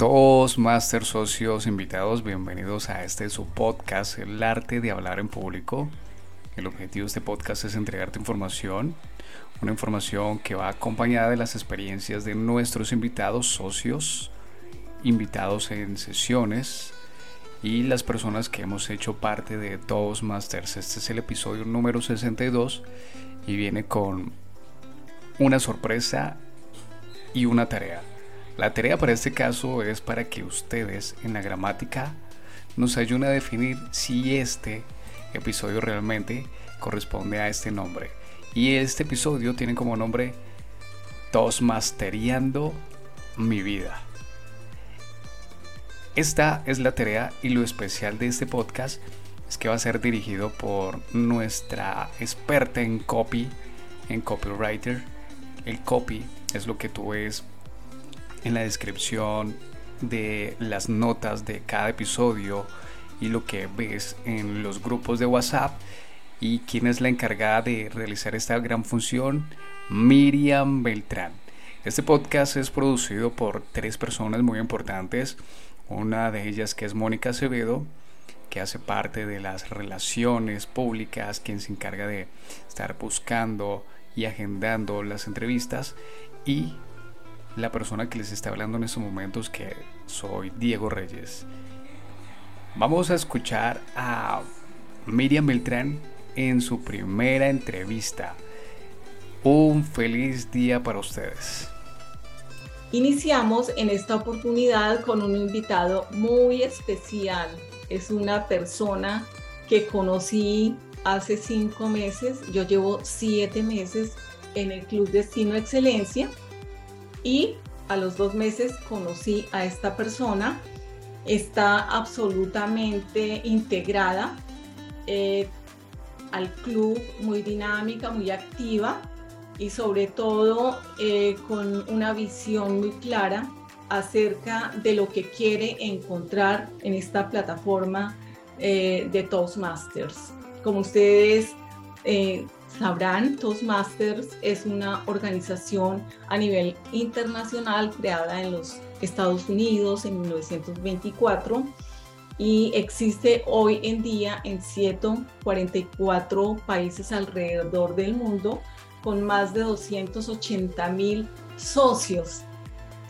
todos, Master Socios invitados, bienvenidos a este su podcast, El Arte de Hablar en Público. El objetivo de este podcast es entregarte información, una información que va acompañada de las experiencias de nuestros invitados, socios, invitados en sesiones y las personas que hemos hecho parte de todos Masters. Este es el episodio número 62 y viene con una sorpresa y una tarea. La tarea para este caso es para que ustedes en la gramática nos ayuden a definir si este episodio realmente corresponde a este nombre. Y este episodio tiene como nombre Tosmasteriando mi vida. Esta es la tarea y lo especial de este podcast es que va a ser dirigido por nuestra experta en copy, en copywriter. El copy es lo que tú ves en la descripción de las notas de cada episodio y lo que ves en los grupos de WhatsApp. ¿Y quién es la encargada de realizar esta gran función? Miriam Beltrán. Este podcast es producido por tres personas muy importantes. Una de ellas que es Mónica Acevedo, que hace parte de las relaciones públicas, quien se encarga de estar buscando y agendando las entrevistas. Y la persona que les está hablando en estos momentos, que soy Diego Reyes. Vamos a escuchar a Miriam Beltrán en su primera entrevista. Un feliz día para ustedes. Iniciamos en esta oportunidad con un invitado muy especial. Es una persona que conocí hace cinco meses. Yo llevo siete meses en el Club Destino Excelencia y a los dos meses conocí a esta persona. Está absolutamente integrada eh, al club, muy dinámica, muy activa y sobre todo eh, con una visión muy clara acerca de lo que quiere encontrar en esta plataforma eh, de Toastmasters. Como ustedes sabrán, Toastmasters es una organización a nivel internacional creada en los Estados Unidos en 1924 y existe hoy en día en 144 países alrededor del mundo con más de 280 mil socios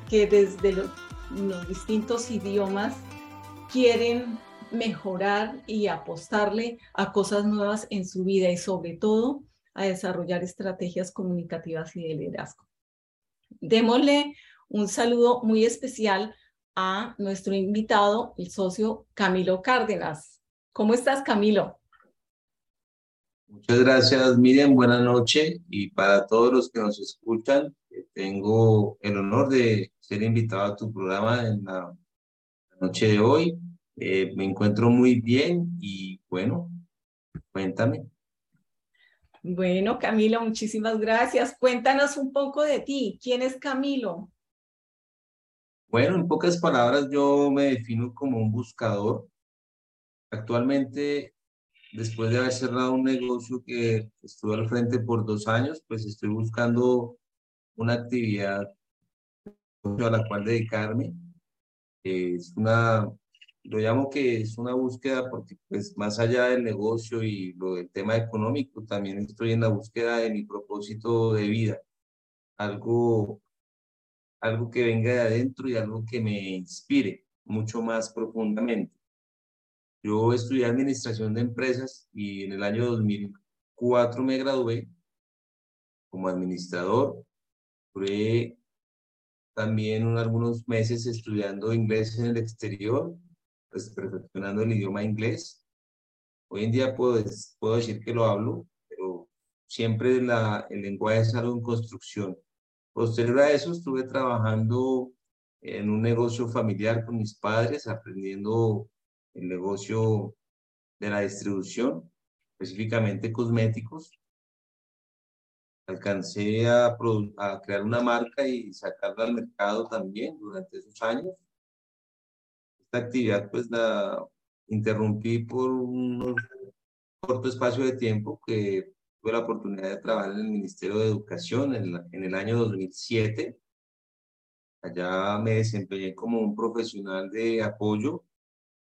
que desde los, los distintos idiomas quieren mejorar y apostarle a cosas nuevas en su vida y sobre todo a desarrollar estrategias comunicativas y de liderazgo. Démosle un saludo muy especial a nuestro invitado, el socio Camilo Cárdenas. ¿Cómo estás, Camilo? Muchas gracias, Miriam. Buenas noches. Y para todos los que nos escuchan, eh, tengo el honor de ser invitado a tu programa en la noche de hoy. Eh, me encuentro muy bien y bueno, cuéntame. Bueno, Camilo, muchísimas gracias. Cuéntanos un poco de ti. ¿Quién es Camilo? Bueno, en pocas palabras, yo me defino como un buscador. Actualmente, después de haber cerrado un negocio que estuve al frente por dos años, pues estoy buscando una actividad a la cual dedicarme. Es una lo llamo que es una búsqueda porque pues más allá del negocio y lo del tema económico, también estoy en la búsqueda de mi propósito de vida, algo, algo que venga de adentro y algo que me inspire mucho más profundamente. Yo estudié administración de empresas y en el año 2004 me gradué como administrador. Fui también algunos meses estudiando inglés en el exterior pues, perfeccionando el idioma inglés. Hoy en día puedo, puedo decir que lo hablo, pero siempre la, el lenguaje es algo en construcción. Posterior a eso estuve trabajando en un negocio familiar con mis padres, aprendiendo el negocio de la distribución, específicamente cosméticos. Alcancé a, a crear una marca y sacarla al mercado también durante esos años esta actividad pues la interrumpí por un corto espacio de tiempo que tuve la oportunidad de trabajar en el Ministerio de Educación en, en el año 2007. Allá me desempeñé como un profesional de apoyo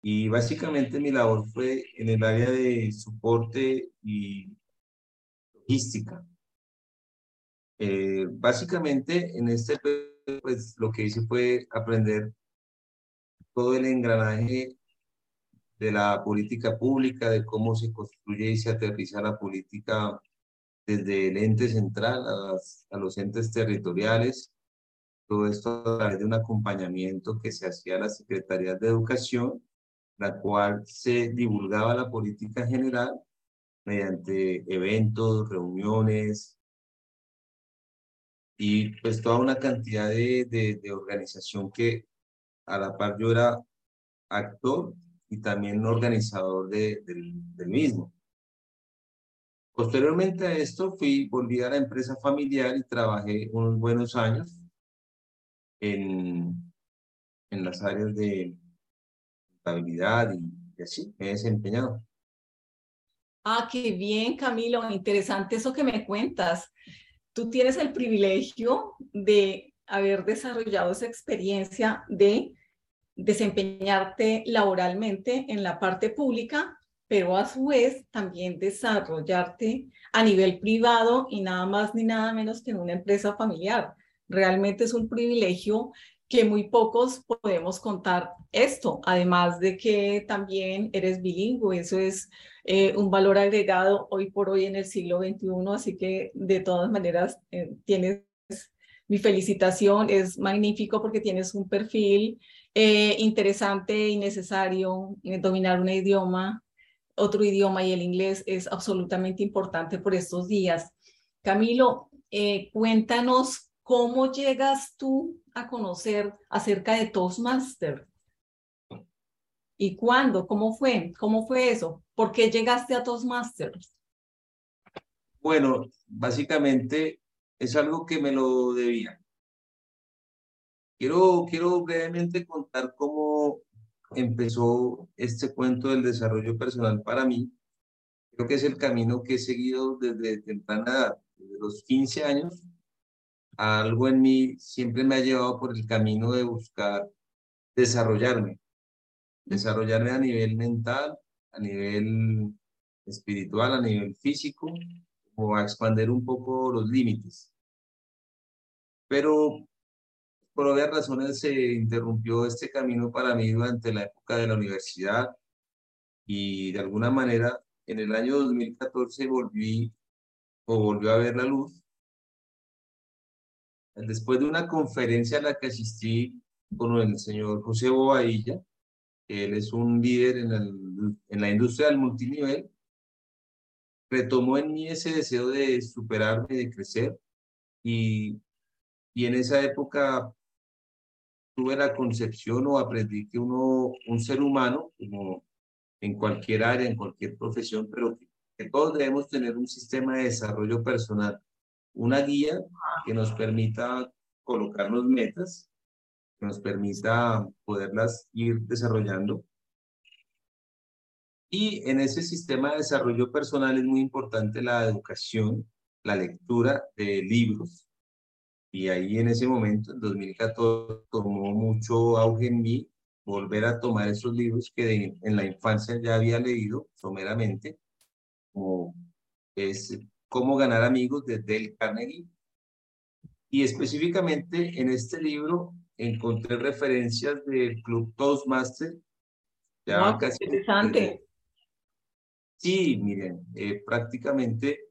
y básicamente mi labor fue en el área de soporte y logística. Eh, básicamente en este pues lo que hice fue aprender todo el engranaje de la política pública, de cómo se construye y se aterriza la política desde el ente central a, los entes territoriales, todo esto a través de un acompañamiento que se hacía a las secretarías de educación, la cual se divulgaba la política general mediante eventos, reuniones y pues toda una cantidad de, de, organización que a la par yo era actor y también organizador de, del, mismo. Posteriormente a esto fui, volví a la empresa familiar y trabajé unos buenos años en, en las áreas de estabilidad y, así me he desempeñado. Ah, qué bien, Camilo, interesante eso que me cuentas. Tú tienes el privilegio de haber desarrollado esa experiencia de desempeñarte laboralmente en la parte pública, pero a su vez también desarrollarte a nivel privado y nada más ni nada menos que en una empresa familiar. Realmente es un privilegio que muy pocos podemos contar esto, además de que también eres bilingüe, eso es eh, un valor agregado hoy por hoy en el siglo XXI, así que de todas maneras eh, tienes mi felicitación, es magnífico porque tienes un perfil eh, interesante y necesario, dominar un idioma, otro idioma y el inglés es absolutamente importante por estos días. Camilo, cuéntanos ¿Cómo llegas tú a conocer acerca de Toastmaster? ¿Y cuándo? ¿Cómo fue? ¿Cómo fue eso? ¿Por qué llegaste a Toastmasters? Bueno, básicamente es algo que me lo debía. Quiero, quiero brevemente contar cómo empezó este cuento del desarrollo personal para mí. Creo que es el camino que he seguido desde temprana edad, desde los 15 años algo en mí siempre me ha llevado por el camino de buscar desarrollarme, desarrollarme a nivel mental, a nivel espiritual, a nivel físico, o a expandir un poco los límites. Pero por obvias razones se interrumpió este camino para mí durante la época de la universidad y de alguna manera en el año 2014 volví o volvió a ver la luz. Después de una conferencia a la que asistí con el señor José Bobadilla, él es un líder en, el, en la industria del multinivel, retomó en mí ese deseo de superarme, de crecer, y, y en esa época tuve la concepción o aprendí que uno, un ser humano, como en cualquier área, en cualquier profesión, pero que todos debemos tener un sistema de desarrollo personal una guía que nos permita colocarnos metas, que nos permita poderlas ir desarrollando. Y en ese sistema de desarrollo personal es muy importante la educación, la lectura de libros. Y ahí en ese momento, en 2014, tomó mucho auge en mí volver a tomar esos libros que en la infancia ya había leído someramente, como es Cómo ganar amigos de Dale Carnegie. Y específicamente en este libro encontré referencias del Club Toastmaster. Ya casi interesante. Sí, miren, eh, prácticamente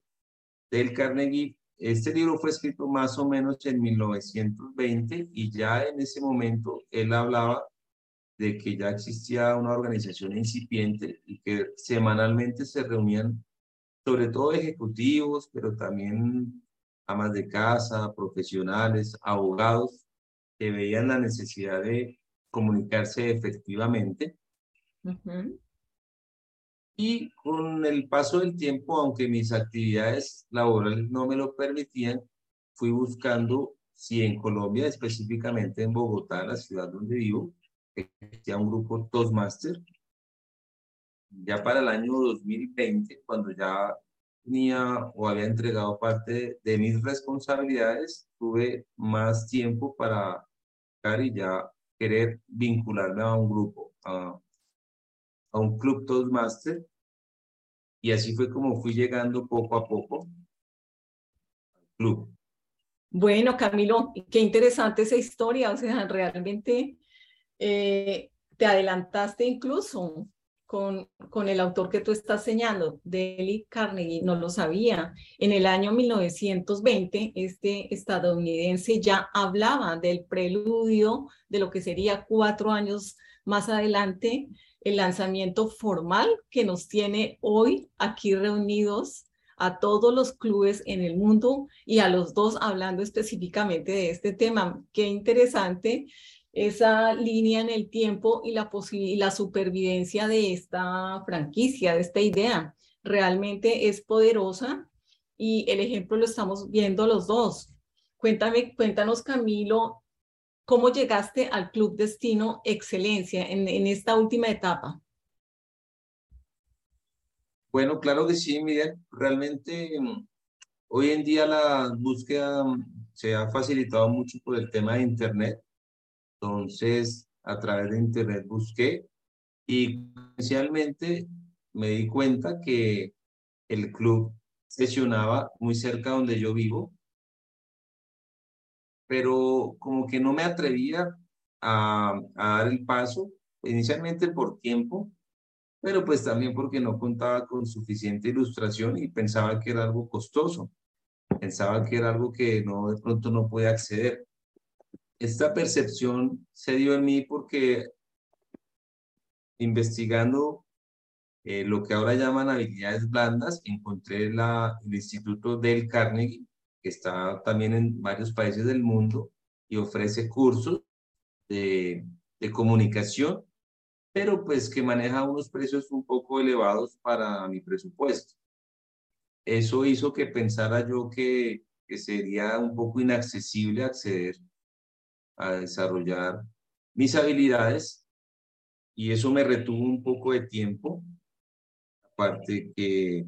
Dale Carnegie, este libro fue escrito más o menos en 1920 y ya en ese momento él hablaba de que ya existía una organización incipiente y que semanalmente se reunían sobre todo ejecutivos, pero también amas de casa, profesionales, abogados, que veían la necesidad de comunicarse efectivamente. Y con el paso del tiempo, aunque mis actividades laborales no me lo permitían, fui buscando si en Colombia, específicamente en Bogotá, la ciudad donde vivo, existía un grupo Toastmaster. Ya para el año 2020, cuando ya tenía o había entregado parte de mis responsabilidades, tuve más tiempo para y ya querer vincularme a un grupo, a, a un club Toastmaster. Y así fue como fui llegando poco a poco al club. Bueno, Camilo, qué interesante esa historia. O sea, realmente eh, te adelantaste incluso con, con el autor que tú estás señalando, Dale Carnegie, no lo sabía. En el año 1920, este estadounidense ya hablaba del preludio de lo que sería cuatro años más adelante, el lanzamiento formal que nos tiene hoy aquí reunidos a todos los clubes en el mundo y a los dos hablando específicamente de este tema. Qué interesante esa línea en el tiempo y la, y la supervivencia de esta franquicia, de esta idea. Realmente es poderosa y el ejemplo lo estamos viendo los dos. Cuéntame, cuéntanos Camilo, ¿cómo llegaste al Club Destino Excelencia en, en esta última etapa? Bueno, claro que sí, Miguel. Realmente mm, hoy en día la búsqueda mm, se ha facilitado mucho por el tema de Internet. Entonces, a través de Internet busqué y especialmente me di cuenta que el club sesionaba muy cerca donde yo vivo, pero como que no me atrevía a, dar el paso, inicialmente por tiempo, pero pues también porque no contaba con suficiente ilustración y pensaba que era algo costoso, pensaba que era algo que no de pronto no podía acceder. Esta percepción se dio en mí porque investigando eh, lo que ahora llaman habilidades blandas, encontré la, el Instituto del Carnegie, está también en varios países del mundo y ofrece cursos de, de comunicación, pero pues que maneja unos precios un poco elevados para mi presupuesto. Eso hizo que pensara yo que, que sería un poco inaccesible acceder a desarrollar mis habilidades y eso me retuvo un poco de tiempo. Aparte que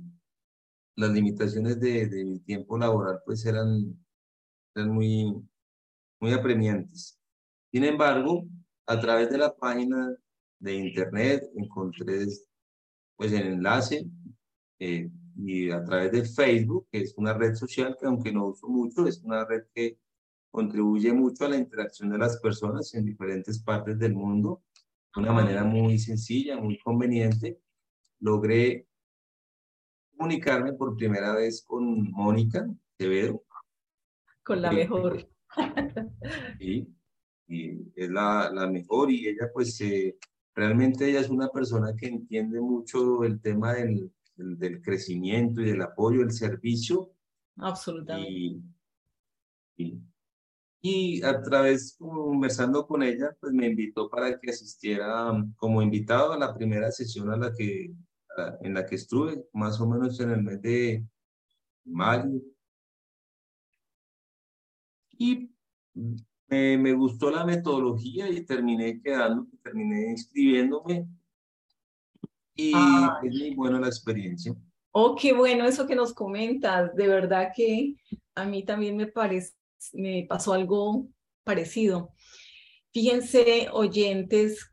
las limitaciones de, de mi tiempo laboral pues eran, eran muy, muy apremiantes. Sin embargo, a través de la página de internet encontré pues el enlace eh, y a través de Facebook, que es una red social que aunque no uso mucho, es una red que contribuye mucho a la interacción de las personas en diferentes partes del mundo de una manera muy sencilla, muy conveniente. Logré comunicarme por primera vez con Mónica Quevedo. Con la mejor. Sí, y es la, la mejor y ella pues eh, realmente ella es una persona que entiende mucho el tema del, del, crecimiento y del apoyo, el servicio. Absolutamente. Y, y y a través, conversando con ella, pues me invitó para que asistiera um, como invitado a la primera sesión a la que, en la que estuve, más o menos en el mes de mayo. Y me, me gustó la metodología y terminé quedando, terminé inscribiéndome. Y es muy buena la experiencia. Oh, qué bueno eso que nos comentas. De verdad que a mí también me parece me pasó algo parecido. Fíjense, oyentes,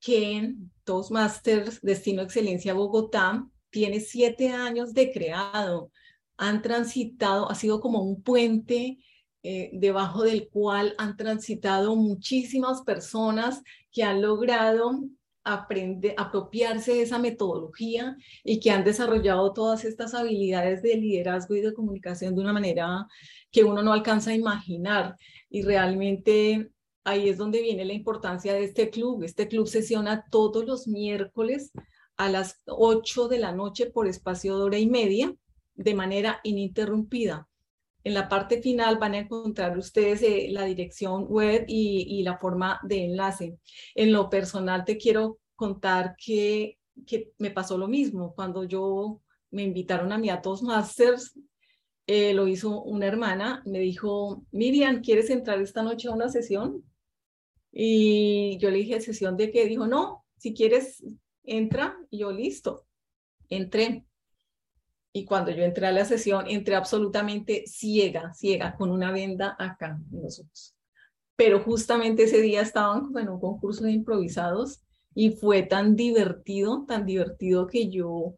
que Toastmasters Destino Excelencia Bogotá tiene siete años de creado. Han transitado, ha sido como un puente eh, debajo del cual han transitado muchísimas personas que han logrado aprender, apropiarse de esa metodología y que han desarrollado todas estas habilidades de liderazgo y de comunicación de una manera que uno no alcanza a imaginar. Y realmente ahí es donde viene la importancia de este club. Este club sesiona todos los miércoles a las 8 de la noche por espacio de hora y media de manera ininterrumpida. En la parte final van a encontrar ustedes eh, la dirección web y, la forma de enlace. En lo personal te quiero contar que, que me pasó lo mismo. Cuando yo me invitaron a mi a Toastmasters, eh, lo hizo una hermana, me dijo, Miriam, ¿quieres entrar esta noche a una sesión? Y yo le dije, ¿sesión de qué? Dijo, no, si quieres, entra. Yo, listo, entré. Y cuando yo entré a la sesión, entré absolutamente ciega, ciega, con una venda acá en los ojos. pero justamente ese día estaban en un concurso de improvisados y fue tan divertido, tan divertido que yo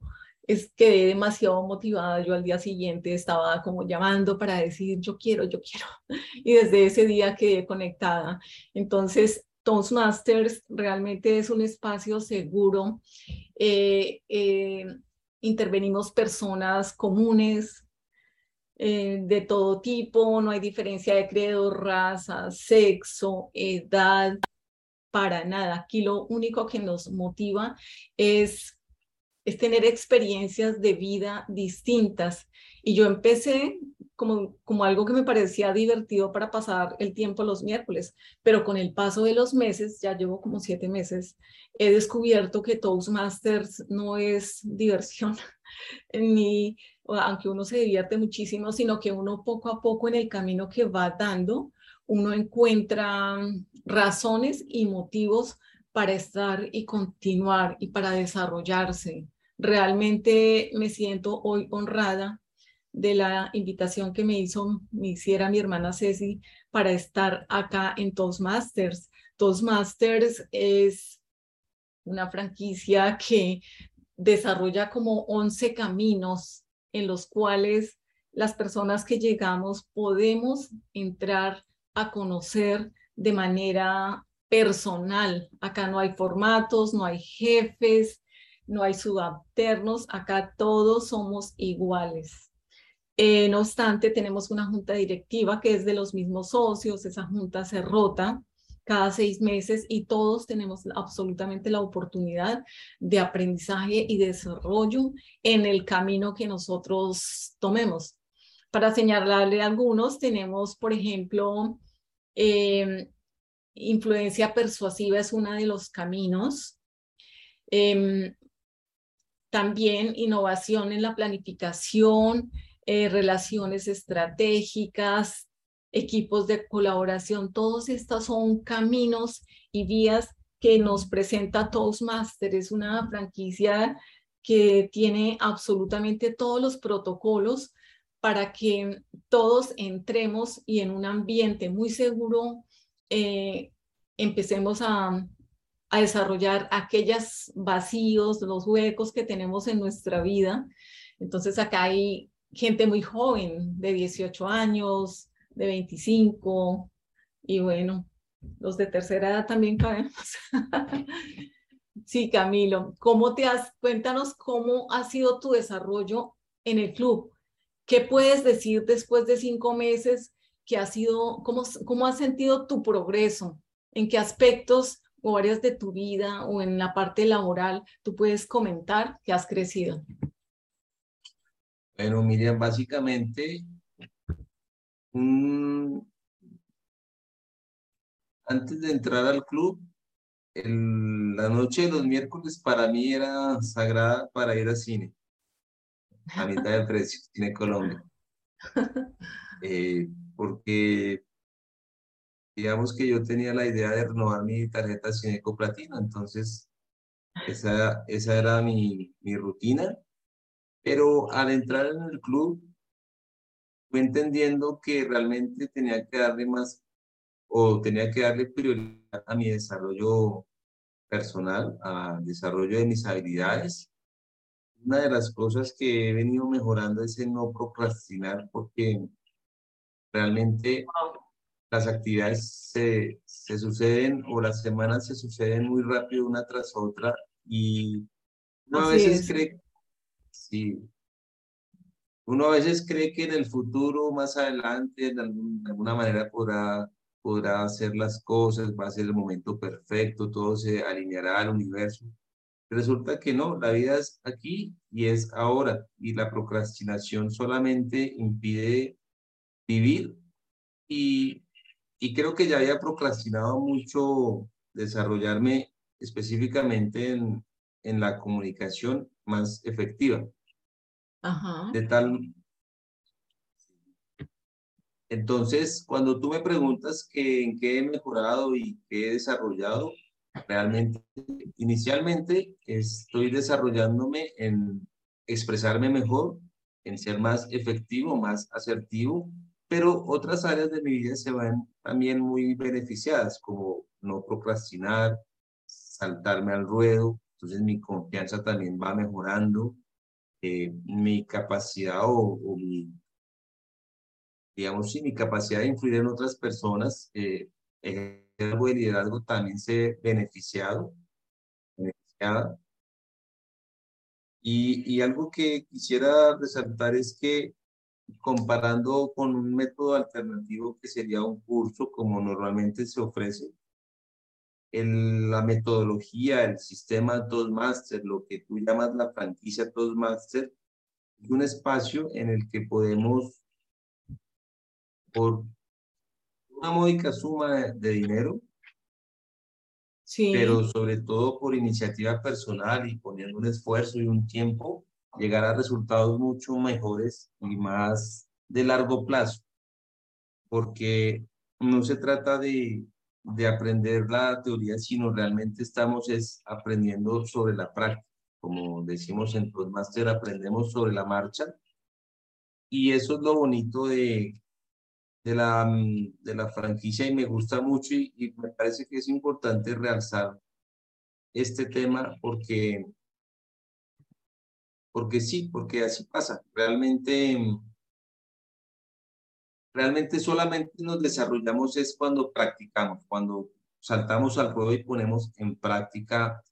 es, quedé demasiado motivada. Yo al día siguiente estaba como llamando para decir, yo quiero, yo quiero. Y desde ese día quedé conectada. Entonces, Toastmasters realmente es un espacio seguro. Eh, eh, intervenimos personas comunes, eh, de todo tipo, no hay diferencia de credo, raza, sexo, edad, para nada. Aquí lo único que nos motiva es, es tener experiencias de vida distintas. Y yo empecé como, como algo que me parecía divertido para pasar el tiempo los miércoles, pero con el paso de los meses, ya llevo como siete meses, he descubierto que Toastmasters no es diversión, ni aunque uno se divierte muchísimo, sino que uno poco a poco en el camino que va dando, uno encuentra razones y motivos para estar y continuar y para desarrollarse. Realmente me siento hoy honrada de la invitación que me hizo, me hiciera mi hermana Ceci para estar acá en Toastmasters. Toastmasters es una franquicia que desarrolla como 11 caminos en los cuales las personas que llegamos podemos entrar a conocer de manera personal. Acá no hay formatos, no hay jefes, no hay subalternos, acá todos somos iguales. Eh, no obstante, tenemos una junta directiva que es de los mismos socios, esa junta se rota cada seis meses y todos tenemos absolutamente la oportunidad de aprendizaje y desarrollo en el camino que nosotros tomemos. Para señalarle algunos, tenemos, por ejemplo, em, influencia persuasiva es uno de los caminos. Em, también innovación en la planificación, eh, relaciones estratégicas, equipos de colaboración, todos estos son caminos y vías que nos presenta Toastmaster. Es una franquicia que tiene absolutamente todos los protocolos para que todos entremos y en un ambiente muy seguro eh, empecemos a, a desarrollar aquellos vacíos, los huecos que tenemos en nuestra vida. Entonces acá hay gente muy joven, de 18 años, de 25 y bueno, los de tercera edad también cabemos. sí, Camilo, ¿cómo te has, cuéntanos cómo ha sido tu desarrollo en el club? ¿Qué puedes decir después de cinco meses que ha sido, cómo, cómo has sentido tu progreso? ¿En qué aspectos o áreas de tu vida o en la parte laboral tú puedes comentar que has crecido? Bueno, Miriam, básicamente antes de entrar al club, la noche de los miércoles para mí era sagrada para ir al cine. A mitad del precio, Cine Colombia. Eh, porque digamos que yo tenía la idea de renovar mi tarjeta Cineco Platino, entonces esa, esa era mi, mi rutina. Pero al entrar en el club, fui entendiendo que realmente tenía que darle más o tenía que darle prioridad a mi desarrollo personal, al desarrollo de mis habilidades. Una de las cosas que he venido mejorando es el no procrastinar porque realmente las actividades se, se suceden o las semanas se suceden muy rápido una tras otra y a veces cree, sí, uno a veces cree que en el futuro, más adelante, de, alguna manera podrá, podrá hacer las cosas, va a ser el momento perfecto, todo se alineará al universo. Resulta que no, la vida es aquí y es ahora, y la procrastinación solamente impide vivir y, y creo que ya había procrastinado mucho desarrollarme específicamente en, en la comunicación más efectiva. De tal. Entonces, cuando tú me preguntas que en qué he mejorado y qué he desarrollado, realmente, inicialmente estoy desarrollándome en expresarme mejor, en ser más efectivo, más asertivo pero otras áreas de mi vida se van también muy beneficiadas, como no procrastinar, saltarme al ruedo, entonces mi confianza también va mejorando, eh, mi capacidad o, mi, digamos, sí, mi capacidad de influir en otras personas, eh, algo de liderazgo también se beneficiado, beneficiada. Y, y algo que quisiera resaltar es que comparando con un método alternativo que sería un curso como normalmente se ofrece, en la metodología, el sistema Toastmaster, lo que tú llamas la franquicia Toastmaster, es un espacio en el que podemos, por una módica suma de, dinero, sí. pero sobre todo por iniciativa personal y poniendo un esfuerzo y un tiempo, llegar a resultados mucho mejores y más de largo plazo, porque no se trata de, de aprender la teoría, sino realmente estamos es aprendiendo sobre la práctica. Como decimos en Toastmaster, aprendemos sobre la marcha. Y eso es lo bonito de, de, la, de la franquicia y me gusta mucho y, y me parece que es importante realzar este tema porque porque sí, porque así pasa. Realmente, realmente solamente nos desarrollamos es cuando practicamos, cuando saltamos al juego y ponemos en práctica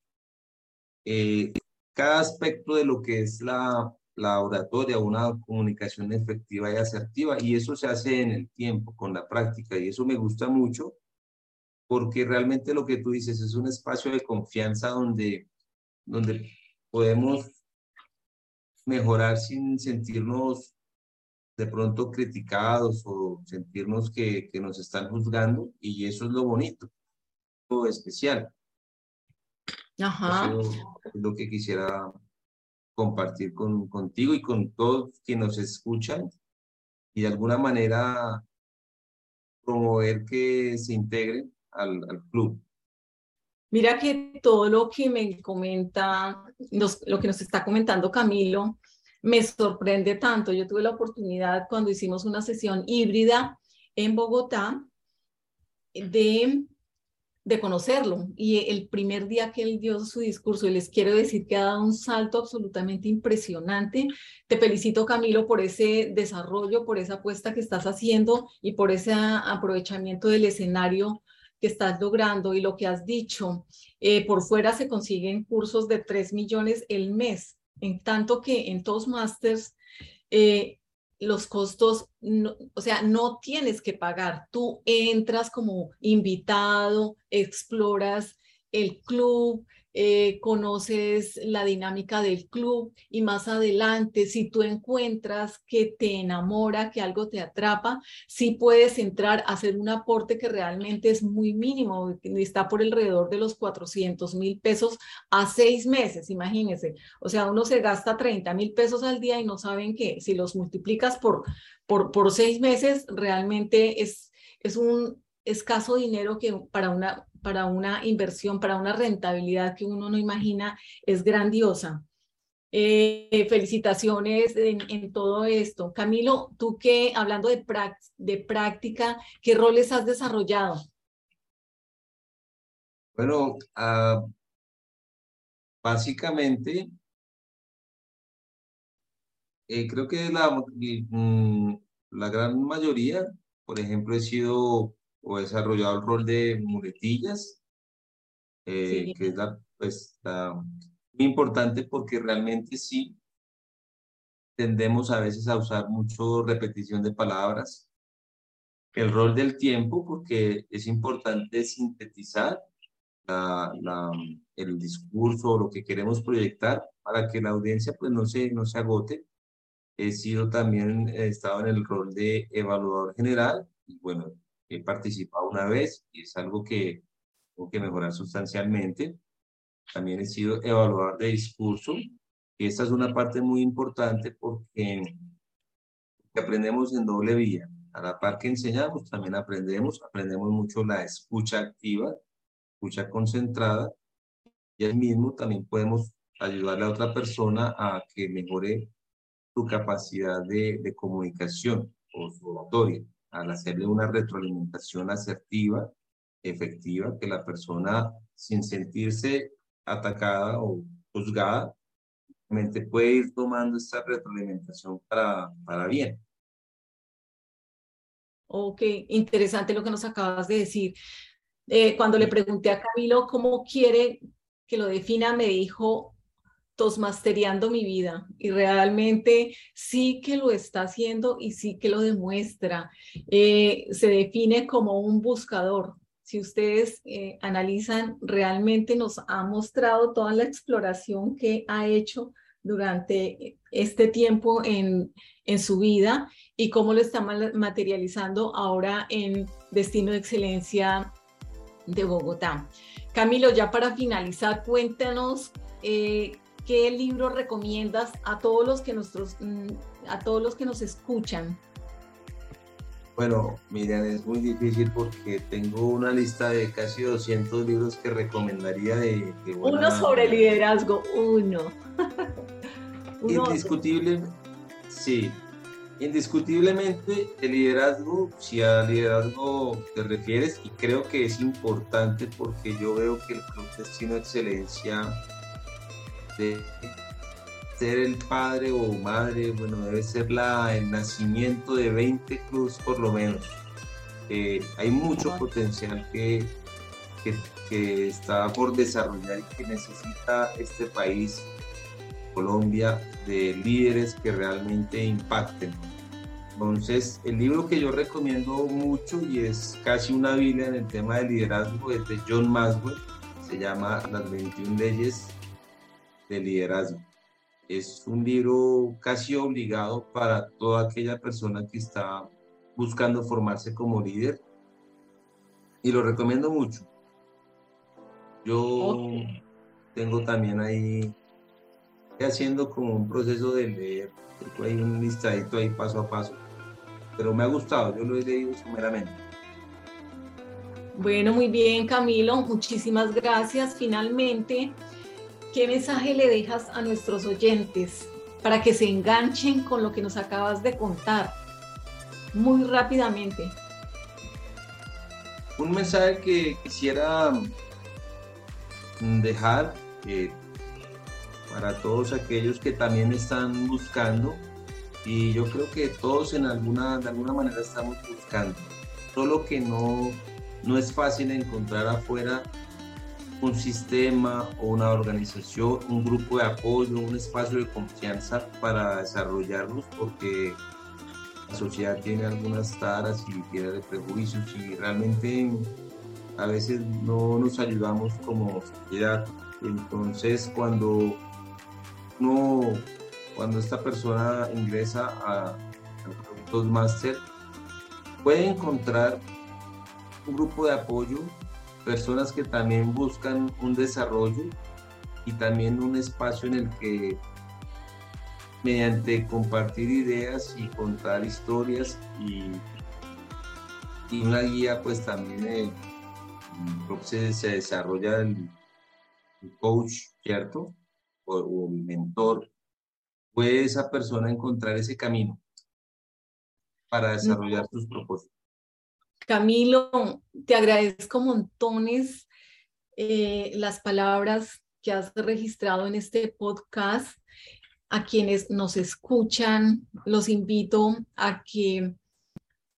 eh, cada aspecto de lo que es la, la oratoria, una comunicación efectiva y asertiva, y eso se hace en el tiempo, con la práctica, y eso me gusta mucho, porque realmente lo que tú dices es un espacio de confianza donde, donde podemos mejorar sin sentirnos de pronto criticados o sentirnos que, que nos están juzgando y eso es lo bonito, lo especial. Ajá. Eso es lo que quisiera compartir con, contigo y con todos quienes nos escuchan y de alguna manera promover que se integren al, al club. Mira que todo lo que me comenta, lo que nos está comentando Camilo, me sorprende tanto. Yo tuve la oportunidad cuando hicimos una sesión híbrida en Bogotá de, de conocerlo. Y el primer día que él dio su discurso, y les quiero decir que ha dado un salto absolutamente impresionante. Te felicito, Camilo, por ese desarrollo, por esa apuesta que estás haciendo y por ese aprovechamiento del escenario que estás logrando y lo que has dicho. Eh, por fuera se consiguen cursos de 3 millones el mes, en tanto que en Toastmasters eh, los costos, o sea, no tienes que pagar. Tú entras como invitado, exploras el club, eh, conoces la dinámica del club y más adelante, si tú encuentras que te enamora, que algo te atrapa, sí puedes entrar a hacer un aporte que realmente es muy mínimo, está por alrededor de los 400 mil pesos a seis meses, imagínense. O sea, uno se gasta 30 mil pesos al día y no saben que si los multiplicas por, por, por seis meses, realmente es, es un escaso dinero que para una para una inversión, para una rentabilidad que uno no imagina, es grandiosa. Eh, felicitaciones en, todo esto. Camilo, tú que, hablando de, de práctica, ¿qué roles has desarrollado? Bueno, uh, básicamente, eh, creo que la, mm, la gran mayoría, por ejemplo, he sido o desarrollado el rol de muletillas, eh, que es la, pues, muy importante porque realmente sí tendemos a veces a usar mucho repetición de palabras. El rol del tiempo, porque es importante sintetizar la, la, el discurso o lo que queremos proyectar para que la audiencia pues no se, no se agote. He sido también, he estado en el rol de evaluador general y bueno, he participado una vez y es algo que tengo que mejorar sustancialmente. También he sido evaluador de discurso y esta es una parte muy importante porque aprendemos en doble vía. A la par que enseñamos, también aprendemos, aprendemos mucho la escucha activa, escucha concentrada y al mismo también podemos ayudarle a otra persona a que mejore su capacidad de, de comunicación o su oratoria, al hacerle una retroalimentación asertiva, efectiva, que la persona sin sentirse atacada o juzgada, puede ir tomando esta retroalimentación para, para bien. Ok, interesante lo que nos acabas de decir. Eh, cuando le pregunté a Camilo cómo quiere que lo defina, me dijo tosmasteriando mi vida y realmente sí que lo está haciendo y sí que lo demuestra. Eh, se define como un buscador. Si ustedes eh, analizan, realmente nos ha mostrado toda la exploración que ha hecho durante este tiempo en, en su vida y cómo lo está materializando ahora en Destino de Excelencia de Bogotá. Camilo, ya para finalizar, cuéntanos eh, qué libro recomiendas a todos los que nosotros, mm, a todos los que nos escuchan. Bueno, Miriam, es muy difícil porque tengo una lista de casi 200 libros que recomendaría de... Uno sobre liderazgo, uno. Indiscutible, sí. Indiscutiblemente el liderazgo, si a liderazgo te refieres, y creo que es importante porque yo veo que el Club Destino Excelencia de ser el padre o madre, bueno, debe ser la, el nacimiento de 20 clubes por lo menos. Eh, hay mucho potencial que, que, que, está por desarrollar y que necesita este país, Colombia, de líderes que realmente impacten. Entonces, el libro que yo recomiendo mucho y es casi una biblia en el tema de liderazgo es de John Maxwell, se llama Las 21 leyes de liderazgo. Es un libro casi obligado para toda aquella persona que está buscando formarse como líder y lo recomiendo mucho. Yo tengo también ahí haciendo como un proceso de leer, hay un listadito ahí paso a paso, pero me ha gustado, yo lo he leído sumeramente. Bueno, muy bien Camilo, muchísimas gracias. Finalmente, ¿qué mensaje le dejas a nuestros oyentes para que se enganchen con lo que nos acabas de contar? Muy rápidamente. Un mensaje que quisiera dejar eh, para todos aquellos que también están buscando y yo creo que todos en alguna, de alguna manera estamos buscando, solo que no, no es fácil encontrar afuera un sistema o una organización, un grupo de apoyo, un espacio de confianza para desarrollarnos, porque la sociedad tiene algunas taras y tiene prejuicios y realmente a veces no nos ayudamos como sociedad. Entonces, cuando no, cuando esta persona ingresa a, los máster, puede encontrar un grupo de apoyo personas que también buscan un desarrollo y también un espacio en el que mediante compartir ideas y contar historias y, y una guía pues también eh, se, se, desarrolla el, coach, ¿cierto? O, o, el mentor, puede esa persona encontrar ese camino para desarrollar sus propósitos. Camilo, te agradezco montones eh, las palabras que has registrado en este podcast. A quienes nos escuchan, los invito a que,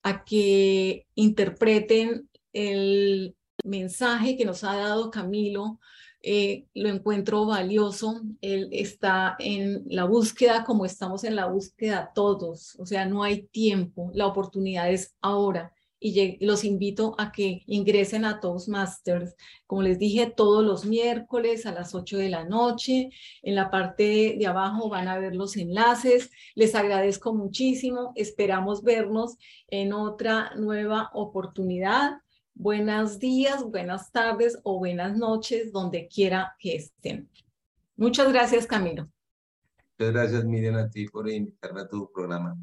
a que interpreten el mensaje que nos ha dado Camilo. Eh, lo encuentro valioso. Él está en la búsqueda como estamos en la búsqueda todos. O sea, no hay tiempo. La oportunidad es ahora y los invito a que ingresen a Toastmasters. Como les dije, todos los miércoles a las 8 de la noche. En la parte de abajo van a ver los enlaces. Les agradezco muchísimo. Esperamos vernos en otra nueva oportunidad. Buenos días, buenas tardes o buenas noches, donde quiera que estén. Muchas gracias, Camilo. Muchas gracias, Miriam, a ti por invitarme a tu programa.